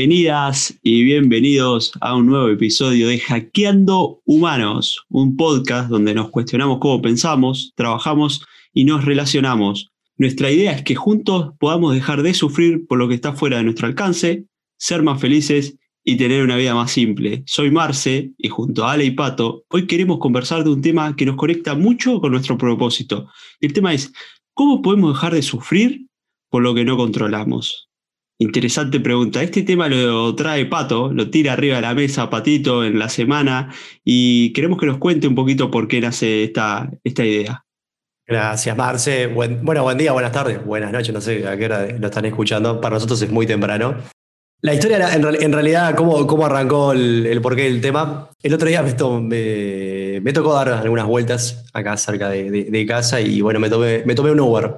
Bienvenidas y bienvenidos a un nuevo episodio de Hackeando Humanos, un podcast donde nos cuestionamos cómo pensamos, trabajamos y nos relacionamos. Nuestra idea es que juntos podamos dejar de sufrir por lo que está fuera de nuestro alcance, ser más felices y tener una vida más simple. Soy Marce y junto a Ale y Pato, hoy queremos conversar de un tema que nos conecta mucho con nuestro propósito. El tema es, ¿cómo podemos dejar de sufrir por lo que no controlamos? Interesante pregunta. Este tema lo trae Pato, lo tira arriba de la mesa Patito en la semana y queremos que nos cuente un poquito por qué nace esta, esta idea. Gracias, Marce. bueno, buen día, buenas tardes, buenas noches, no sé a qué hora lo están escuchando. Para nosotros es muy temprano. La historia en, realidad, cómo, cómo arrancó el, porqué del tema. El otro día me, me, tocó dar algunas vueltas acá cerca de, casa y bueno, me tomé, me tomé un Uber.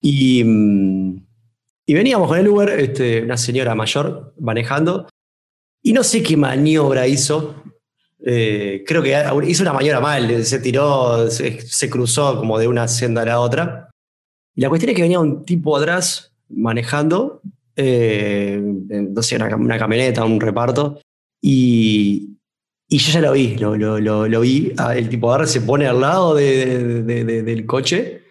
Y mm, y veníamos con el Uber, este, una señora mayor manejando, y no sé qué maniobra hizo. Eh, creo que hizo una maniobra mal, se tiró, se, cruzó como de una senda a la otra. Y la cuestión es que venía un tipo atrás manejando, eh, no sé, una, camioneta, un reparto, y, y yo ya lo vi, lo, lo, lo, vi. Ah, el tipo agarra, se pone al lado del coche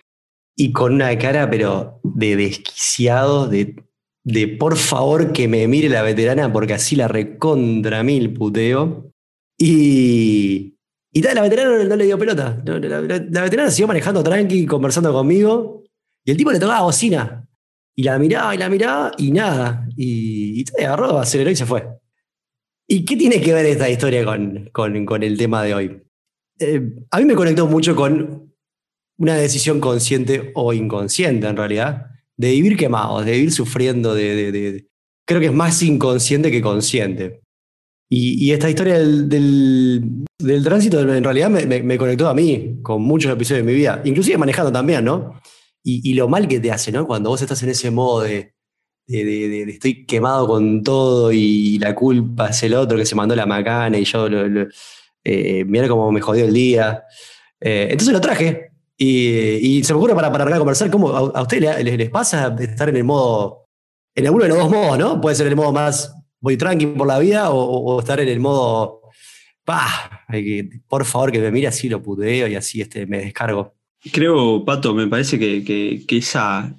y con una cara, pero de desquiciado, de, de por favor que me mire la veterana porque así la recontra mil puteo. Y, y tal, la veterana no, le dio pelota. La, veterana siguió manejando tranqui, conversando conmigo. Y el tipo le tocaba bocina. Y la miraba y la miraba y nada. Y, y agarró, aceleró y se fue. ¿Y qué tiene que ver esta historia con, con, el tema de hoy? Eh, a mí me conectó mucho con una decisión consciente o inconsciente en realidad, de vivir quemados, de vivir sufriendo, de, creo que es más inconsciente que consciente. Y, esta historia del, tránsito en realidad me, conectó a mí con muchos episodios de mi vida, inclusive manejando también, ¿no? Y, lo mal que te hace, ¿no? Cuando vos estás en ese modo de, estoy quemado con todo y la culpa es el otro que se mandó la macana y yo, eh, mira cómo me jodió el día. Eh, entonces lo traje, y, se me ocurre para, para conversar, ¿cómo a, ustedes les, pasa estar en el modo, en alguno de los dos modos, ¿no? Puede ser el modo más voy tranqui por la vida o, estar en el modo, pa, por favor que me mire así lo puteo y así este, me descargo. Creo, Pato, me parece que, esa,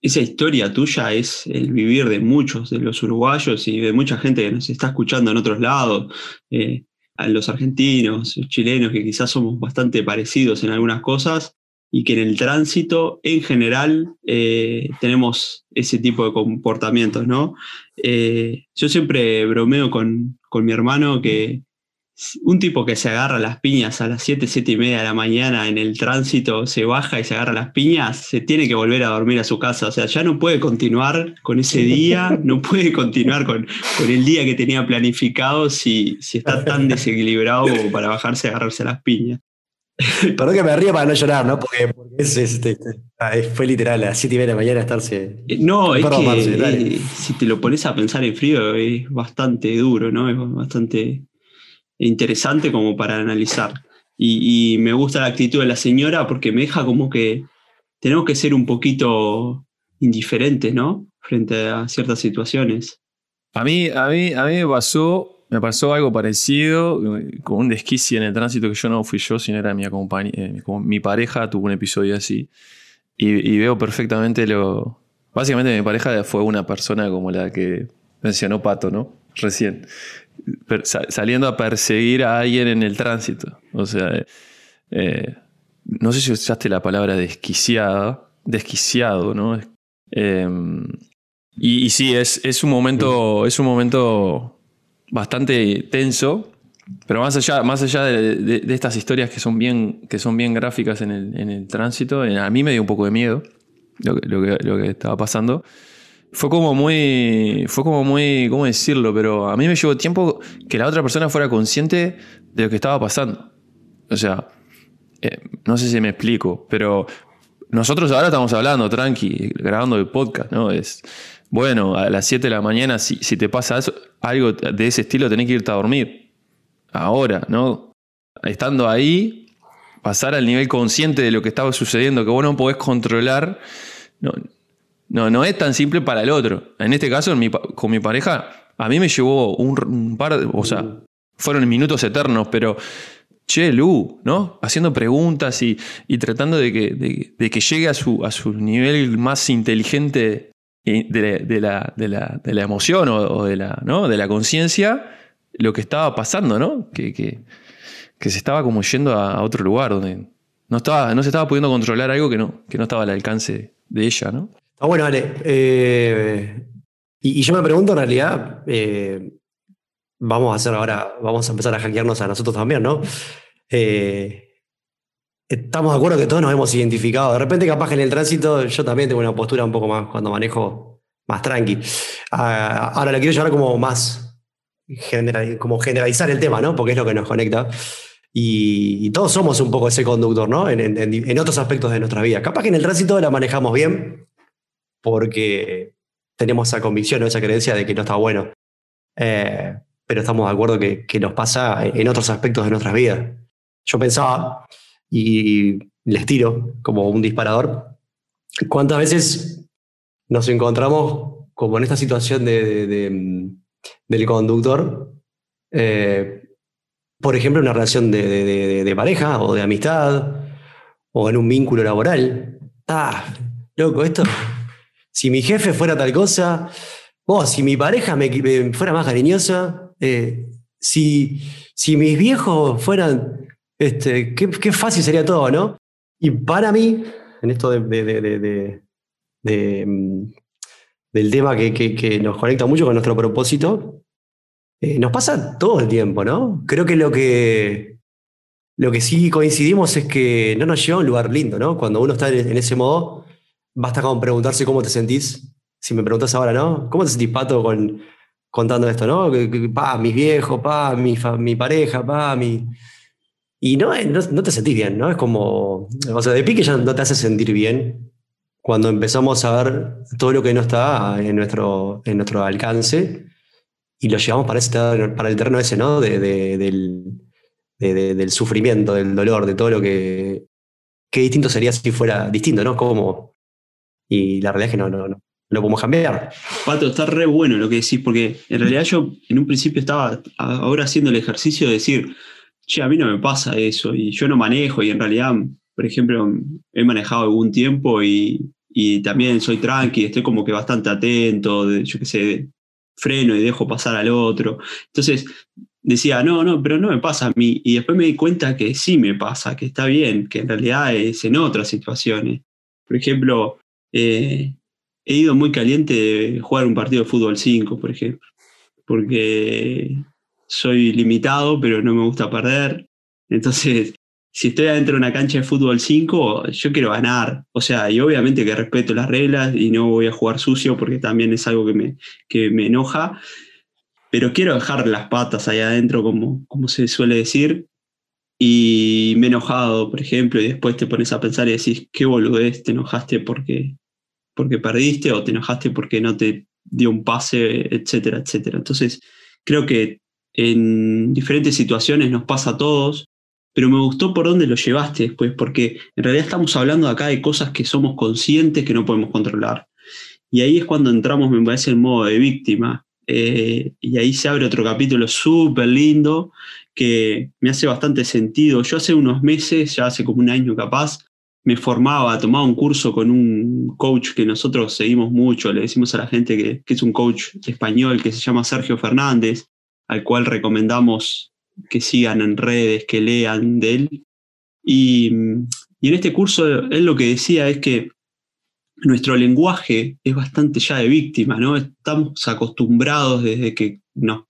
esa historia tuya es el vivir de muchos de los uruguayos y de mucha gente que nos está escuchando en otros lados. Eh, a los argentinos, chilenos, que quizás somos bastante parecidos en algunas cosas y que en el tránsito en general eh, tenemos ese tipo de comportamientos, ¿no? Eh, yo siempre bromeo con, con mi hermano que un tipo que se agarra las piñas a las 7, 7 y media de la mañana en el tránsito, se baja y se agarra las piñas, se tiene que volver a dormir a su casa. O sea, ya no puede continuar con ese día, no puede continuar con, con el día que tenía planificado si, si está tan desequilibrado como para bajarse y agarrarse las piñas. Perdón que me ríe para no llorar, ¿no? Porque, este, ah, fue literal a las 7 y media de la mañana estarse. Eh, no, es que si te lo pones a pensar en frío es bastante duro, ¿no? Es bastante interesante como para analizar. Y, me gusta la actitud de la señora porque me deja como que tenemos que ser un poquito indiferentes, ¿no? Frente a ciertas situaciones. A mí, a mí, a mí me pasó, me pasó algo parecido, con un desquicio en el tránsito que yo no fui yo, sino era mi, eh, mi pareja, tuvo un episodio así. Y, y, veo perfectamente lo. Básicamente, mi pareja fue una persona como la que mencionó Pato, ¿no? Recién saliendo a perseguir a alguien en el tránsito. O sea, eh, no sé si usaste la palabra desquiciado, desquiciado, ¿no? Em, y, sí, es, es, un momento, es un momento bastante tenso, pero más allá, más allá de, estas historias que son bien, que son bien gráficas en el, en el tránsito, a mí me dio un poco de miedo lo lo que, lo que estaba pasando fue como muy, fue como muy, ¿cómo decirlo? Pero a mí me llevó tiempo que la otra persona fuera consciente de lo que estaba pasando. O sea, eh, no sé si me explico, pero nosotros ahora estamos hablando, tranqui, grabando el podcast, ¿no? Es, bueno, a las 7 de la mañana, si, si te pasa algo de ese estilo, tenés que irte a dormir. Ahora, ¿no? Estando ahí, pasar al nivel consciente de lo que estaba sucediendo, que vos no podés controlar, no, No, no es tan simple para el otro. En este caso, con mi pareja, a mí me llevó un, par de. O sea, fueron minutos eternos, pero. Che, Lu, ¿no? Haciendo preguntas y, tratando de que, de, que, llegue a su, a su nivel más inteligente de, la, de, la, emoción o, de la, ¿no? la conciencia lo que estaba pasando, ¿no? Que, que, se estaba como yendo a, otro lugar donde no, estaba, no se estaba pudiendo controlar algo que no, que no estaba al alcance de ella, ¿no? Ah, bueno, Ale. Eh, y, yo me pregunto en realidad, eh, vamos a hacer ahora, vamos a empezar a hackearnos a nosotros también, ¿no? Eh, estamos de acuerdo que todos nos hemos identificado. De repente, capaz que en el tránsito yo también tengo una postura un poco más cuando manejo más tranqui. Ah, ahora lo quiero llevar como más, como generalizar el tema, ¿no? Porque es lo que nos conecta. Y, todos somos un poco ese conductor, ¿no? En, otros aspectos de nuestra vida. Capaz que en el tránsito la manejamos bien, porque tenemos esa convicción o esa creencia de que no está bueno. Eh, pero estamos de acuerdo que, nos pasa en otros aspectos de nuestras vidas. Yo pensaba, y les tiro como un disparador, ¿cuántas veces nos encontramos como en esta situación de, del conductor? Eh, por ejemplo, en una relación de, pareja o de amistad o en un vínculo laboral. Ah, loco, esto si mi jefe fuera tal cosa, o si mi pareja me, fuera más cariñosa, eh, si, si mis viejos fueran, este, qué, fácil sería todo, ¿no? Y para mí, en esto de, mm, del tema que, nos conecta mucho con nuestro propósito, eh, nos pasa todo el tiempo, ¿no? Creo que lo que, lo que sí coincidimos es que no nos lleva a un lugar lindo, ¿no? Cuando uno está en ese modo, basta con preguntarse cómo te sentís. Si me preguntas ahora, ¿no? ¿Cómo te sentís, Pato, con, contando esto, ¿no? Pa, mis viejos, pa, mi, mi pareja, pa, mi... Y no, no, te sentís bien, ¿no? Es como, o sea, de pique ya no te hace sentir bien cuando empezamos a ver todo lo que no está en nuestro, en nuestro alcance y lo llevamos para, ese, para el terreno ese, ¿no? De, del, del sufrimiento, del dolor, de todo lo que... Qué distinto sería si fuera distinto, ¿no? Como y la realidad es que no, no, no, lo podemos cambiar. Pato, está re bueno lo que decís, porque en realidad yo en un principio estaba ahora haciendo el ejercicio de decir, che, a mí no me pasa eso, y yo no manejo, y en realidad, por ejemplo, he manejado algún tiempo y, y también soy tranqui, estoy como que bastante atento, yo qué sé, freno y dejo pasar al otro. Entonces decía, no, no, pero no me pasa a mí. Y después me di cuenta que sí me pasa, que está bien, que en realidad es en otras situaciones. Por ejemplo, eh, he ido muy caliente de jugar un partido de fútbol 5, por ejemplo, porque soy limitado, pero no me gusta perder. Entonces, si estoy adentro de una cancha de fútbol 5, yo quiero ganar. O sea, y obviamente que respeto las reglas y no voy a jugar sucio porque también es algo que me, que me enoja. Pero quiero dejar las patas ahí adentro, como, como se suele decir. Y me he enojado, por ejemplo, y después te pones a pensar y decís, qué boludez, te enojaste porque porque perdiste o te enojaste porque no te dio un pase, etcétera, etcétera. Entonces, creo que en diferentes situaciones nos pasa a todos, pero me gustó por dónde lo llevaste después, porque en realidad estamos hablando acá de cosas que somos conscientes que no podemos controlar. Y ahí es cuando entramos, me parece, en modo de víctima. Eh, y ahí se abre otro capítulo súper lindo que me hace bastante sentido. Yo hace unos meses, ya hace como un año capaz, me formaba, tomaba un curso con un coach que nosotros seguimos mucho, le decimos a la gente que, es un coach español que se llama Sergio Fernández, al cual recomendamos que sigan en redes, que lean de él. Y, en este curso él lo que decía es que nuestro lenguaje es bastante ya de víctima, ¿no? Estamos acostumbrados desde que, no,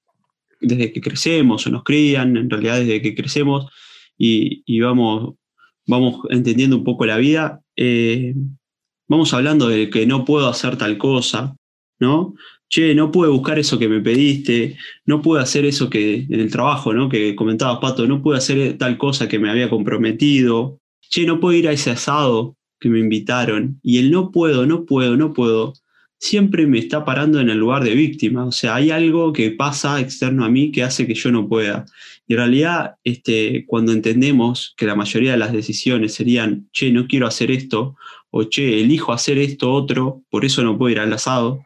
desde que crecemos o nos crían, en realidad desde que crecemos, y vamos vamos entendiendo un poco la vida, eh, vamos hablando de que no puedo hacer tal cosa, ¿no? Che, no puedo buscar eso que me pediste, no puedo hacer eso que en el trabajo, ¿no? Que comentabas, Pato, no puedo hacer tal cosa que me había comprometido. Che, no puedo ir a ese asado que me invitaron. Y el no puedo, no puedo, no puedo, siempre me está parando en el lugar de víctima. O sea, hay algo que pasa externo a mí que hace que yo no pueda. Y en realidad, este, cuando entendemos que la mayoría de las decisiones serían, che, no quiero hacer esto, o che, elijo hacer esto otro, por eso no puedo ir al asado,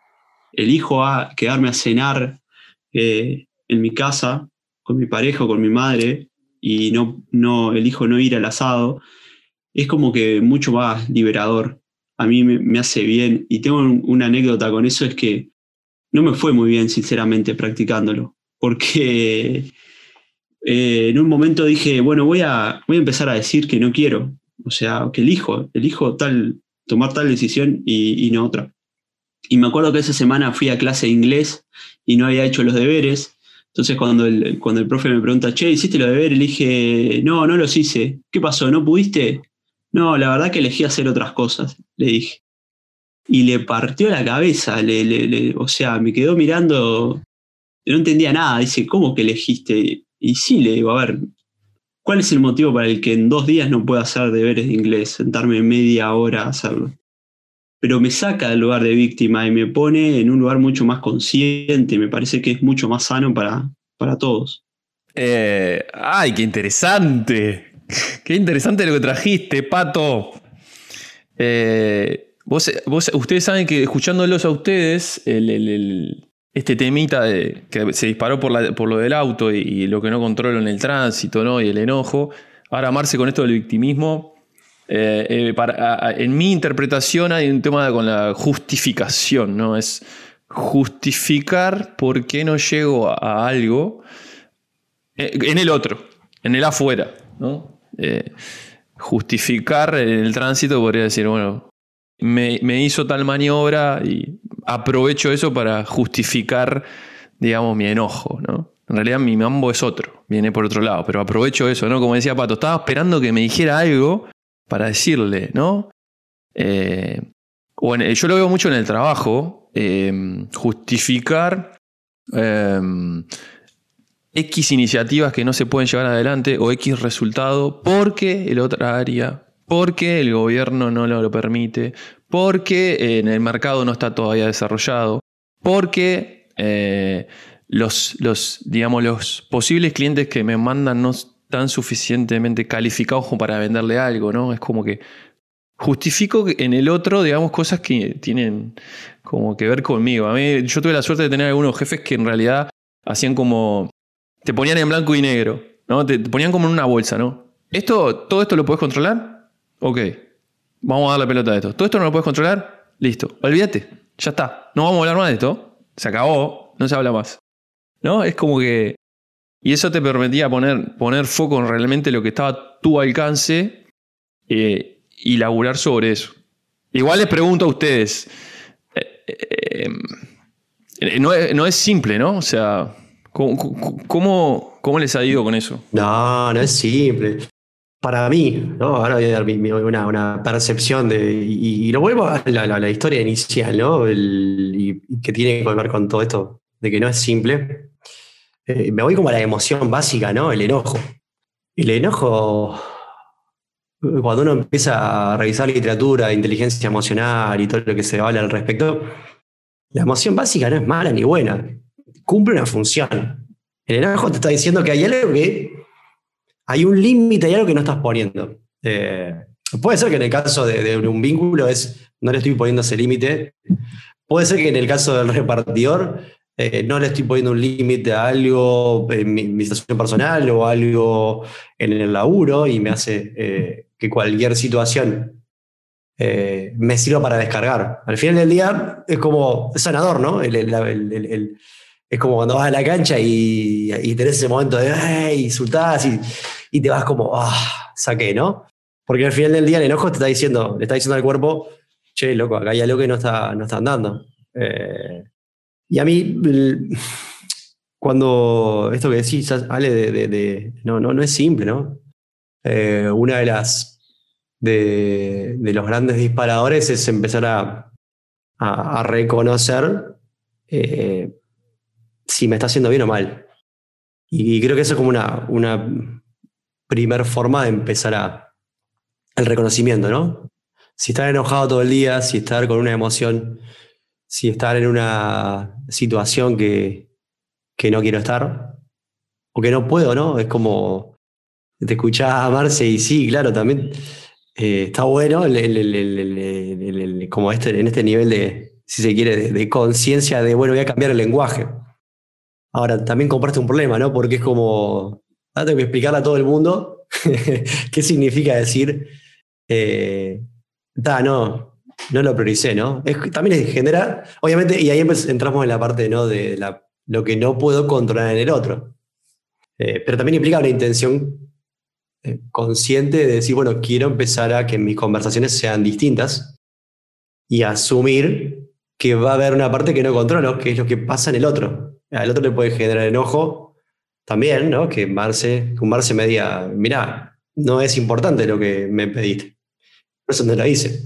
elijo a quedarme a cenar eh, en mi casa con mi pareja o con mi madre y no, no elijo no ir al asado, es como que mucho más liberador. A mí me, hace bien y tengo una anécdota con eso, es que no me fue muy bien, sinceramente, practicándolo, porque eh, en un momento dije, bueno, voy a, voy a empezar a decir que no quiero, o sea, que elijo, elijo tal, tomar tal decisión y, no otra. Y me acuerdo que esa semana fui a clase de inglés y no había hecho los deberes. Entonces cuando el, cuando el profe me pregunta, che, ¿hiciste los deberes? Le dije, no, no los hice. ¿Qué pasó? ¿No pudiste? No, la verdad que elegí hacer otras cosas, le dije. Y le partió la cabeza, le, o sea, me quedó mirando, no entendía nada. Dice, ¿cómo que elegiste? Y sí, le digo, a ver, ¿cuál es el motivo para el que en dos días no pueda hacer deberes de inglés? Sentarme media hora a hacerlo pero me saca del lugar de víctima y me pone en un lugar mucho más consciente. Me parece que es mucho más sano para, para todos. Eh, ¡Ay, qué interesante! ¡Qué interesante lo que trajiste, Pato! Eh, ustedes saben que escuchándolos a ustedes, este temita de, que se disparó por, lo del auto y, lo que no controlo en el tránsito ¿no? y el enojo, ahora amarse con esto del victimismo, eh, eh, en mi interpretación hay un tema con la justificación, ¿no? Es justificar por qué no llego a, algo eh, en el otro, en el afuera, ¿no? Justificar el tránsito podría decir, bueno, me, me, hizo tal maniobra y aprovecho eso para justificar, digamos, mi enojo, ¿no? En realidad mi mambo es otro, viene por otro lado, pero aprovecho eso, ¿no? Como decía Pato, estaba esperando que me dijera algo para decirle, ¿no? Eh, yo lo veo mucho en el trabajo, eh, justificar eh, X iniciativas que no se pueden llevar adelante o X resultado porque el otra área, porque el gobierno no lo, permite, porque en el mercado no está todavía desarrollado, porque los, los, digamos, los posibles clientes que me mandan no tan suficientemente calificados como para venderle algo, ¿no? Es como que justifico en el otro, digamos, cosas que tienen como que ver conmigo. A mí, yo tuve la suerte de tener algunos jefes que en realidad hacían como. Te ponían en blanco y negro, ¿no? Te, ponían como en una bolsa, ¿no? ¿Esto, ¿Todo esto lo puedes controlar? Ok. Vamos a dar la pelota de esto. ¿Todo esto no lo puedes controlar? Listo. Olvídate. Ya está. No vamos a hablar más de esto. Se acabó. No se habla más. ¿No? Es como que y eso te permitía poner, poner foco en realmente lo que estaba a tu alcance eh, y laburar sobre eso. Igual les pregunto a ustedes, eh, eh, no, es, simple, ¿no? O sea, ¿cómo, ¿cómo, les ha ido con eso? No, no es simple. Para mí, ¿no? ahora voy a dar una, percepción de. Y, lo vuelvo a la, historia inicial, ¿no? y, que tiene que ver con todo esto, de que no es simple. Eh, me voy como a la emoción básica, ¿no? El enojo. El enojo, cuando uno empieza a revisar literatura, inteligencia emocional y todo lo que se habla al respecto, la emoción básica no es mala ni buena, cumple una función. El enojo te está diciendo que hay algo que, hay un límite, hay algo que no estás poniendo. Eh, puede ser que en el caso de, un vínculo es, no le estoy poniendo ese límite. Puede ser que en el caso del repartidor eh, no le estoy poniendo un límite a algo en mi, situación personal o algo en el laburo y me hace eh, que cualquier situación me sirva para descargar. Al final del día es como sanador, ¿no? Es como cuando vas a la cancha y, y tenés ese momento de ¡ay! insultás y, y, te vas como ¡ah! saqué, ¿no? Porque al final del día el enojo te está diciendo, le está diciendo al cuerpo, che, loco, acá hay algo que no está, no está andando. Y a mí, cuando esto que decís, Ale, de, no, no, no es simple, ¿no? Eh, una de las de, los grandes disparadores es empezar a, a, reconocer eh, si me está haciendo bien o mal. Y, creo que eso es como una, una primer forma de empezar a, el reconocimiento, ¿no? Si estar enojado todo el día, si estar con una emoción si estar en una situación que, no quiero estar o que no puedo, ¿no? Es como te escuchás a Marce y sí, claro, también eh, está bueno como este, en este nivel de, si se quiere, de, conciencia de, bueno, voy a cambiar el lenguaje. Ahora, también comparte un problema, ¿no? Porque es como, ahora tengo que explicarle a todo el mundo qué significa decir, eh, no, no lo prioricé, ¿no? también genera, obviamente, y ahí entramos en la parte, ¿no? De la, lo que no puedo controlar en el otro. Eh, pero también implica una intención eh, consciente de decir, bueno, quiero empezar a que mis conversaciones sean distintas y asumir que va a haber una parte que no controlo, que es lo que pasa en el otro. Al otro le puede generar enojo también, ¿no? Que Marce, que Marce me diga, mira, no es importante lo que me pediste. Por eso no lo hice.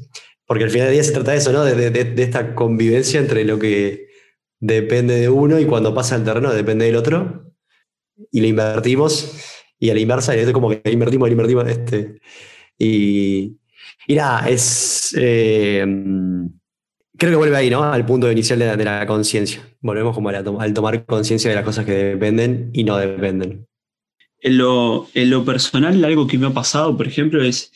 Porque al final del día se trata de eso, ¿no? De, de, esta convivencia entre lo que depende de uno y cuando pasa el terreno depende del otro. Y le invertimos. Y a la inversa, es como que invertimos, invertimos. Este, y, y nada, es. Eh, creo que vuelve ahí, ¿no? Al punto inicial de la, conciencia. Volvemos como al tomar conciencia de las cosas que dependen y no dependen. En lo, en lo personal, algo que me ha pasado, por ejemplo, es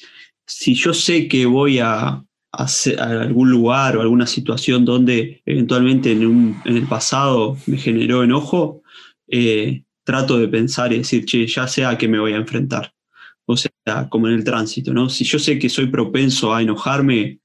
si yo sé que voy a, a, algún lugar o alguna situación donde eventualmente en, el pasado me generó enojo, eh, trato de pensar y decir, che, ya sé a qué me voy a enfrentar. O sea, como en el tránsito, ¿no? Si yo sé que soy propenso a enojarme,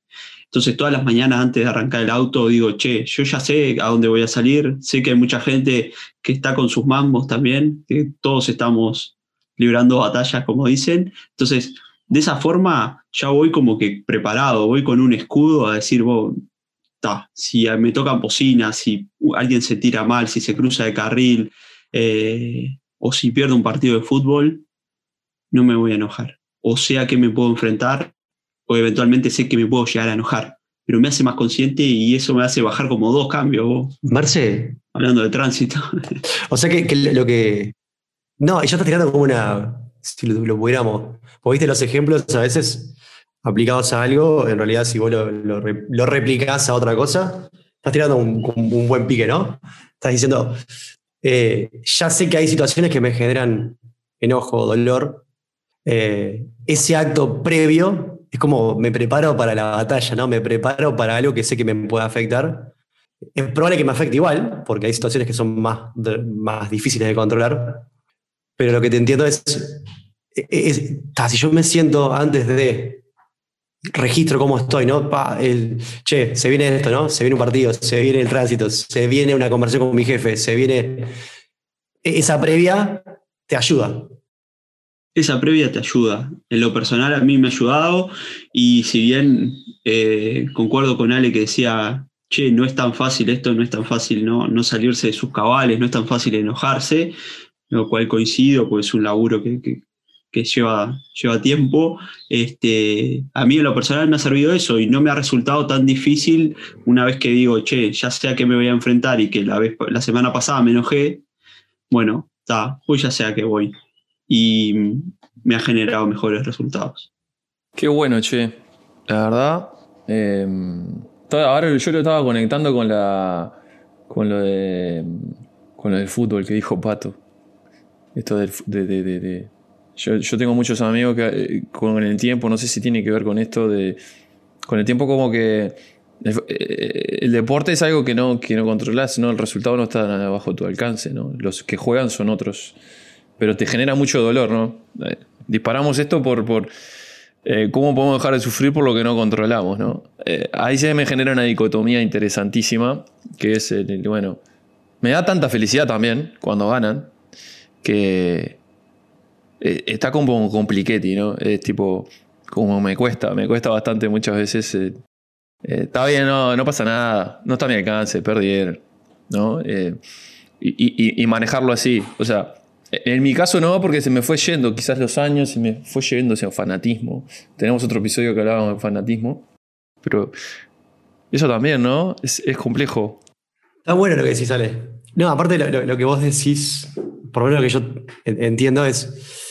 entonces todas las mañanas antes de arrancar el auto digo, che, yo ya sé a dónde voy a salir, sé que hay mucha gente que está con sus mambos también, que todos estamos librando batallas, como dicen. Entonces, de esa forma ya voy como que preparado, voy con un escudo a decir, vos, si me tocan bocinas, si alguien se tira mal, si se cruza de carril, eh, o si pierdo un partido de fútbol, no me voy a enojar. O sea que me puedo enfrentar eventualmente sé que me puedo llegar a enojar, pero me hace más consciente y eso me hace bajar como dos cambios. Marce. Hablando de tránsito. O sea que, lo que... No, ya estás tirando como una... Si lo, pudiéramos... viste los ejemplos a veces aplicados a algo, en realidad si vos lo, lo, replicás a otra cosa, estás tirando un, un buen pique, ¿no? Estás diciendo, eh, ya sé que hay situaciones que me generan enojo, dolor. Eh, ese acto previo es como me preparo para la batalla, ¿no? Me preparo para algo que sé que me puede afectar. Es probable que me afecte igual, porque hay situaciones que son más, más difíciles de controlar. Pero lo que te entiendo es, es, si yo me siento antes de registro cómo estoy, ¿no? che, se viene esto, ¿no? Se viene un partido, se viene el tránsito, se viene una conversación con mi jefe, se viene... E, esa previa te ayuda esa previa te ayuda. En lo personal a mí me ha ayudado y si bien eh, concuerdo con Ale que decía, che, no es tan fácil esto, no es tan fácil no, no salirse de sus cabales, no es tan fácil enojarse, lo cual coincido, porque es un laburo que, lleva, lleva tiempo. Este, a mí en lo personal me ha servido eso y no me ha resultado tan difícil una vez que digo, che, ya sé a qué me voy a enfrentar y que la, vez, la semana pasada me enojé, bueno, está, pues ya sé a qué voy y me ha generado mejores resultados. Qué bueno, che. La verdad, em, ahora yo lo estaba conectando con la con lo de con lo del fútbol que dijo Pato. Esto de, de, yo, tengo muchos amigos que eh, con el tiempo, no sé si tiene que ver con esto de con el tiempo como que el, eh, deporte es algo que no, que no controlas, ¿no? el resultado no está bajo tu alcance, ¿no? los que juegan son otros pero te genera mucho dolor, ¿no? Eh, disparamos esto por, por eh, cómo podemos dejar de sufrir por lo que no controlamos, ¿no? Eh, ahí se me genera una dicotomía interesantísima, que es, el, bueno, me da tanta felicidad también cuando ganan, que está como compliquetti, ¿no? Es tipo, como me cuesta, me cuesta bastante muchas veces. está bien, no, no pasa nada, no está a mi alcance, perdieron, ¿no? y, y manejarlo así, o sea, en mi caso no, porque se me fue yendo quizás los años y me fue yendo hacia fanatismo. Tenemos otro episodio que hablábamos de fanatismo. Pero eso también, ¿no? Es, complejo. Está bueno lo que decís, Ale. No, aparte lo, que vos decís, por lo menos lo que yo entiendo es,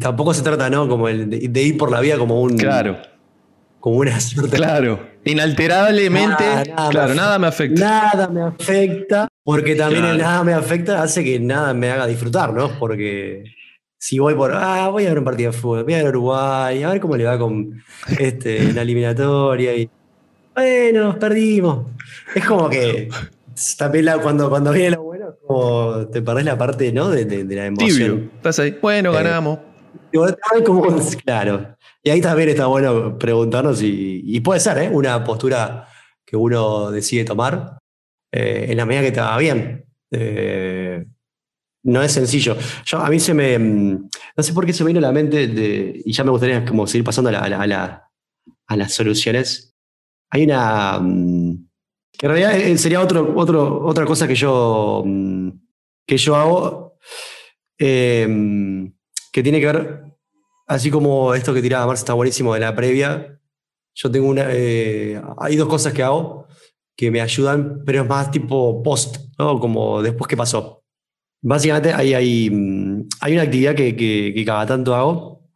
tampoco se trata, ¿no? Como el de, ir por la vida como un... Claro. Como una suerte. Claro. Inalterablemente, claro, nada me afecta. Nada me afecta porque también el nada me afecta hace que nada me haga disfrutar, ¿no? Porque si voy por, ah, voy a ver un partido de fútbol, voy a ver Uruguay, a ver cómo le va con este, la eliminatoria. Y, bueno, perdimos. Es como que también cuando, cuando viene lo bueno, como te perdés la parte ¿no? de, de, la emoción. Estás ahí, bueno, eh, ganamos. claro. Y ahí también está bueno preguntarnos y, puede ser ¿eh? una postura que uno decide tomar eh, en la medida que te va bien. Eh, no es sencillo. A mí se me. Mm, no sé por qué se me vino a la mente, y ya me gustaría como seguir pasando a, las soluciones. Hay una. Mm, en realidad eh, sería otro, otro, otra cosa que yo, mm, que yo hago, em, que tiene que ver, así como esto que tiraba Marcia está buenísimo de la previa. Yo tengo una. Eh, hay dos cosas que hago que me ayudan, pero es más tipo post, ¿no? Como después que pasó. Básicamente hay, hay, mm, hay una actividad que, cada tanto hago,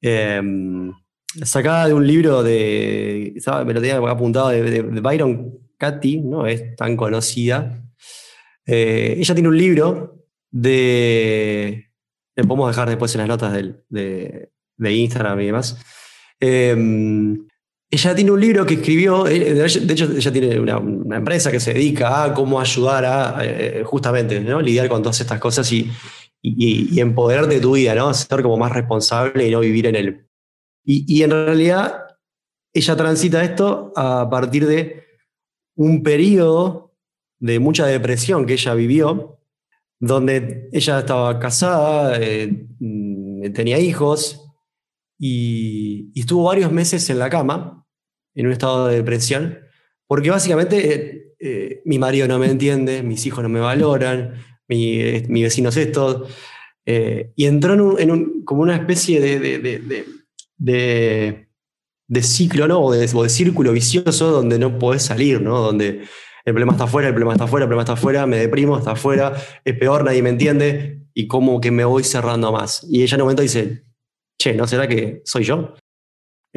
em, sacada de un libro de, me lo tenía apuntado, de, Byron Katy, no es tan conocida. Eh, ella tiene un libro de, le podemos dejar después en las notas de, de Instagram y demás, em, ella tiene un libro que escribió, eh, de hecho ella tiene una, empresa que se dedica a cómo ayudar a eh, justamente lidiar con todas estas cosas y, y, empoderar de tu vida, ¿no? ser como más responsable y no vivir en él. Y, en realidad ella transita esto a partir de un periodo de mucha depresión que ella vivió, donde ella estaba casada, eh, mm, tenía hijos, y, estuvo varios meses en la cama, en un estado de depresión, porque básicamente eh, eh, mi marido no me entiende, mis hijos no me valoran, mi, eh, vecino es esto, y entró en, como una especie de, ciclo, ¿no? O de, de, círculo vicioso donde no podés salir, ¿no? Donde el problema está afuera, el problema está afuera, el problema está afuera, me deprimo, está afuera, es peor, nadie me entiende, y como que me voy cerrando más. Y ella en un momento dice, che, ¿no será que soy yo?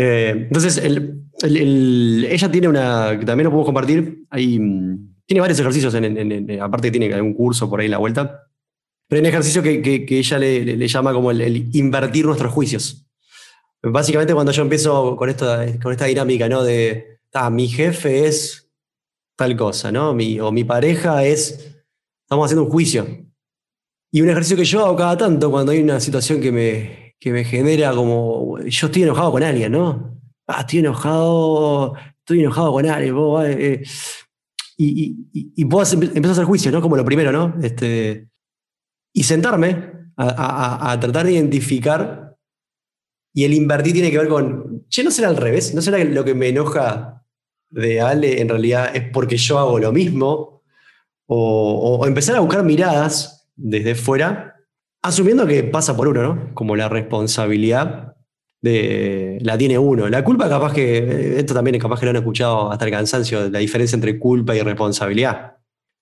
Eh, entonces, ella tiene una, que también lo podemos compartir, hay, tiene varios ejercicios, en, aparte tiene un curso por ahí en la vuelta, pero hay un ejercicio que, ella le, llama como el, invertir nuestros juicios. Básicamente cuando yo empiezo con, esta dinámica, ¿no? De, ah, mi jefe es tal cosa, ¿no? O mi pareja es, estamos haciendo un juicio. Y un ejercicio que yo hago cada tanto cuando hay una situación que me, que me genera como, yo estoy enojado con alguien, ¿no? Ah, estoy enojado, estoy enojado con alguien, eh, y, y, y, puedo empezar a hacer juicio, ¿no? Como lo primero, ¿no? Este, y sentarme a, tratar de identificar, y el invertir tiene que ver con, che, no será al revés, no será que lo que me enoja de Ale en realidad es porque yo hago lo mismo, o, o empezar a buscar miradas desde fuera Asumiendo que pasa por uno, ¿no? Como la responsabilidad la tiene uno. La culpa, capaz que, esto también es capaz que lo han escuchado hasta el cansancio, la diferencia entre culpa y responsabilidad.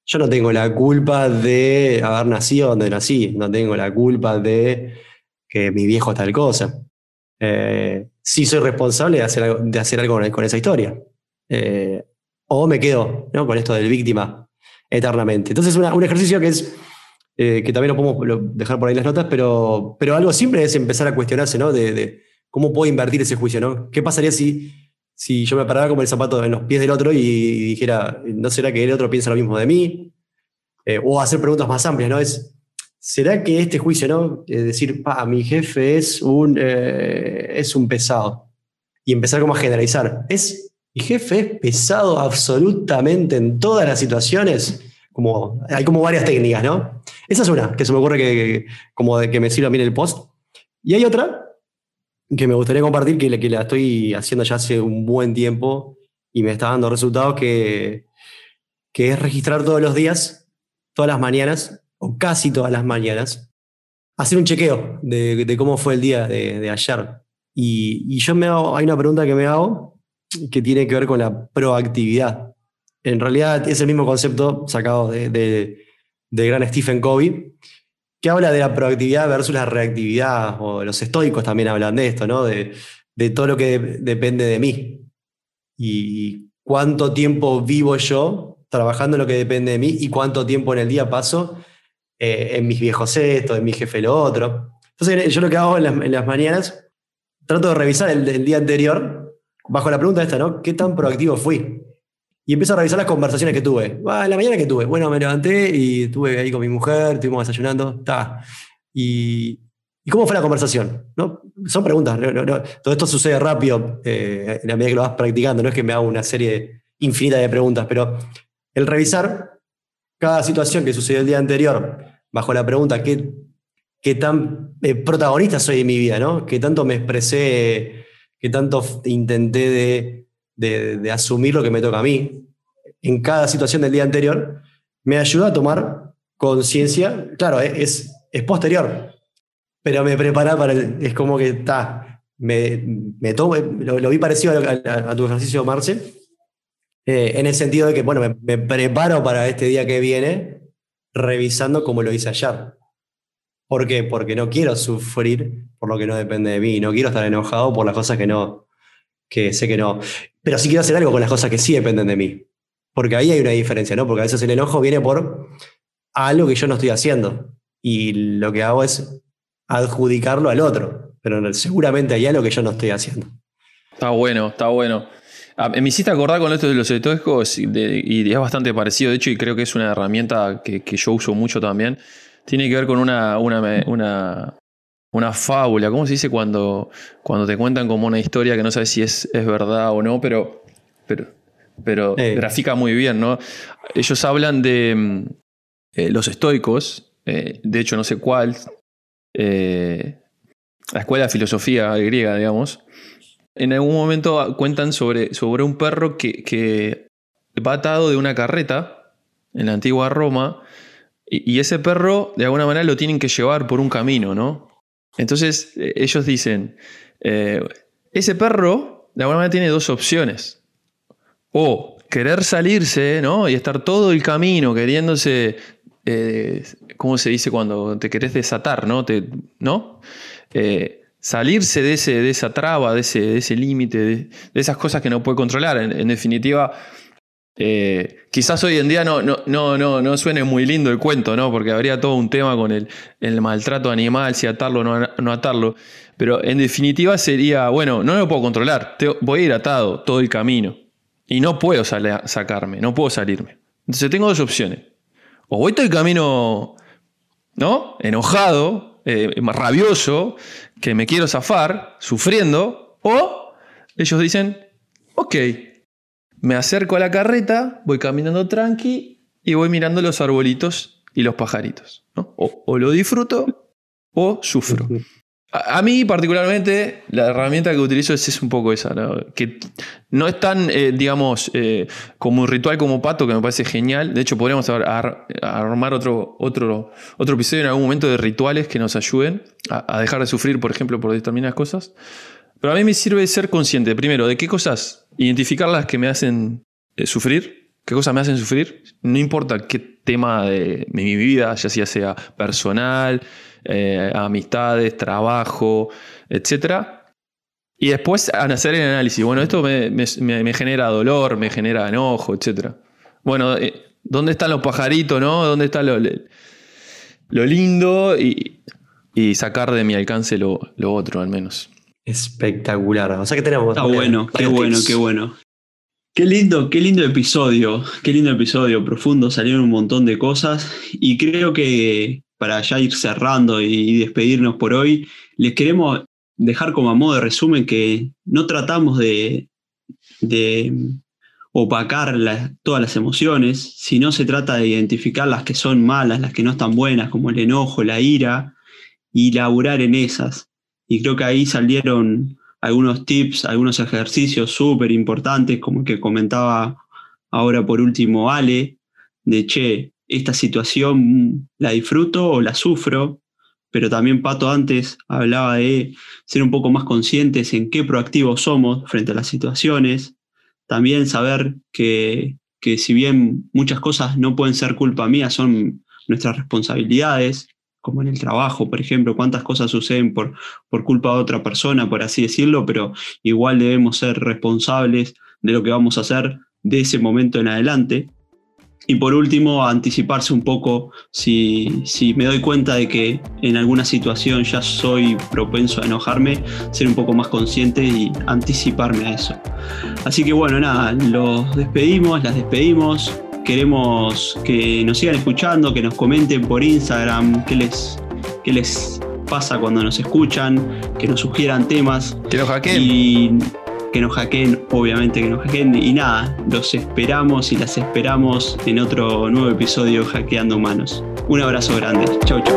Yo no tengo la culpa de haber nacido donde nací, no tengo la culpa de que mi viejo tal cosa. Eh, sí soy responsable de hacer algo, de hacer algo con, esa historia. Eh, o me quedo ¿no? con esto del víctima eternamente. Entonces, un ejercicio que es eh, que también lo podemos dejar por ahí las notas, pero, pero algo simple es empezar a cuestionarse, ¿no? De, cómo puedo invertir ese juicio, ¿no? ¿Qué pasaría si, si yo me parara como el zapato en los pies del otro y, dijera, ¿no será que el otro piensa lo mismo de mí? Eh, o hacer preguntas más amplias, ¿no? Es, ¿será que este juicio, ¿no? Es decir, pa, mi jefe es un, eh, es un pesado. Y empezar como a generalizar. ¿Es, mi jefe es pesado absolutamente en todas las situaciones? Como, hay como varias técnicas, ¿no? Esa es una que se me ocurre que, como que me sirva bien el post. Y hay otra que me gustaría compartir, que, que la estoy haciendo ya hace un buen tiempo y me está dando resultados, que, que es registrar todos los días, todas las mañanas, o casi todas las mañanas, hacer un chequeo de, de cómo fue el día de, ayer. Y, yo me hago, hay una pregunta que me hago que tiene que ver con la proactividad en realidad es el mismo concepto sacado de, gran Stephen Covey, que habla de la proactividad versus la reactividad, o los estoicos también hablan de esto, ¿no? de, todo lo que depende de mí. Y cuánto tiempo vivo yo trabajando en lo que depende de mí y cuánto tiempo en el día paso eh, en mis viejos estos, en mi jefe lo otro. Entonces yo lo que hago en las, mañanas, trato de revisar el, día anterior, bajo la pregunta esta, ¿no? ¿Qué tan proactivo fui? Y empiezo a revisar las conversaciones que tuve. Ah, la mañana que tuve. Bueno, me levanté y estuve ahí con mi mujer, estuvimos desayunando, está. Y, ¿Y cómo fue la conversación? ¿No? Son preguntas. todo esto sucede rápido eh, en la medida que lo vas practicando. No es que me haga una serie infinita de preguntas, pero el revisar cada situación que sucedió el día anterior bajo la pregunta ¿qué, qué tan eh, protagonista soy de mi vida? ¿no? ¿Qué tanto me expresé? ¿Qué tanto intenté de, asumir lo que me toca a mí? En cada situación del día anterior, me ayuda a tomar conciencia. Claro, es, es posterior pero me prepara para el, Es como que está. Me, me tomo, lo, vi parecido a, tu ejercicio, Marce, eh, en el sentido de que, bueno, me, preparo para este día que viene revisando como lo hice ayer. ¿Por qué? Porque no quiero sufrir por lo que no depende de mí, no quiero estar enojado por las cosas que no, que sé que no. Pero sí quiero hacer algo con las cosas que sí dependen de mí. Porque ahí hay una diferencia, ¿no? Porque a veces el enojo viene por algo que yo no estoy haciendo. Y lo que hago es adjudicarlo al otro, pero seguramente hay algo que yo no estoy haciendo. Está bueno, está bueno. Ah, me hiciste acordar con esto de los estoicos y es bastante parecido, de hecho, y creo que es una herramienta que, yo uso mucho también. Tiene que ver con una, una, fábula, ¿cómo se dice cuando, cuando te cuentan como una historia que no sabes si es, es verdad o no, pero, pero, pero grafica muy bien, ¿no? Ellos hablan de eh, los estoicos, eh, de hecho no sé cuál, eh, la escuela de filosofía griega, digamos, en algún momento cuentan sobre, sobre un perro que, que va atado de una carreta en la antigua Roma y, ese perro de alguna manera lo tienen que llevar por un camino, ¿no? Entonces eh, ellos dicen, eh, ese perro de alguna manera tiene dos opciones. O querer salirse, ¿no? Y estar todo el camino queriéndose eh, ¿cómo se dice cuando te querés desatar, no? Te, ¿no? Salirse de, ese, de esa traba, de ese, ese límite, de, esas cosas que no puede controlar. En, definitiva, eh, quizás hoy en día no, no, no, no, no suene muy lindo el cuento, ¿no? Porque habría todo un tema con el, maltrato animal, si atarlo o no, no, atarlo. Pero en definitiva sería, bueno, no lo puedo controlar, voy a ir atado todo el camino. Y no puedo sacarme, no puedo salirme. Entonces tengo dos opciones o voy todo el camino, ¿no? Enojado, eh, rabioso, que me quiero zafar, sufriendo, o ellos dicen, ok, me acerco a la carreta, voy caminando tranqui y voy mirando los arbolitos y los pajaritos. o, lo disfruto o sufro. A, mí particularmente la herramienta que utilizo es, un poco esa, que no es tan, eh, digamos, eh, como un ritual como Pato, que me parece genial. De hecho, podríamos armar otro, otro, otro episodio en algún momento de rituales que nos ayuden a, dejar de sufrir, por ejemplo, por determinadas cosas. Pero a mí me sirve ser consciente, primero, de qué cosas, identificar las que me hacen eh, sufrir, qué cosas me hacen sufrir, no importa qué tema de mi vida, ya sea, sea personal, eh, amistades, trabajo, etc. Y después hacer el análisis. Bueno, esto me, genera dolor, me genera enojo, etc. Bueno, eh, ¿dónde están los pajaritos, no? ¿Dónde está lo, lo lindo? Y, sacar de mi alcance lo, otro, al menos. Espectacular. O sea que tenemos. Está bueno, qué bueno, qué bueno. Qué lindo, qué lindo episodio, qué lindo episodio, profundo, salieron un montón de cosas y creo que, para ya ir cerrando y despedirnos por hoy, les queremos dejar como a modo de resumen que no tratamos de, opacar todas las emociones, sino se trata de identificar las que son malas, las que no están buenas, como el enojo, la ira, y laburar en esas. Y creo que ahí salieron algunos tips, algunos ejercicios súper importantes, como que comentaba ahora por último Ale, de che, esta situación la disfruto o la sufro, pero también Pato antes hablaba de ser un poco más conscientes en qué proactivos somos frente a las situaciones, también saber que, si bien muchas cosas no pueden ser culpa mía, son nuestras responsabilidades, como en el trabajo, por ejemplo, cuántas cosas suceden por, por culpa de otra persona, por así decirlo, pero igual debemos ser responsables de lo que vamos a hacer de ese momento en adelante Y por último, anticiparse un poco si, si, me doy cuenta de que en alguna situación ya soy propenso a enojarme, ser un poco más consciente y anticiparme a eso. Así que bueno, nada, los despedimos, las despedimos. Queremos que nos sigan escuchando, que nos comenten por Instagram qué les, qué les pasa cuando nos escuchan, que nos sugieran temas. Que nos hackeen. Y que nos hackeen, obviamente que nos hackeen. Y nada, los esperamos y las esperamos en otro nuevo episodio Hackeando Humanos. Un abrazo grande. Chau, chau.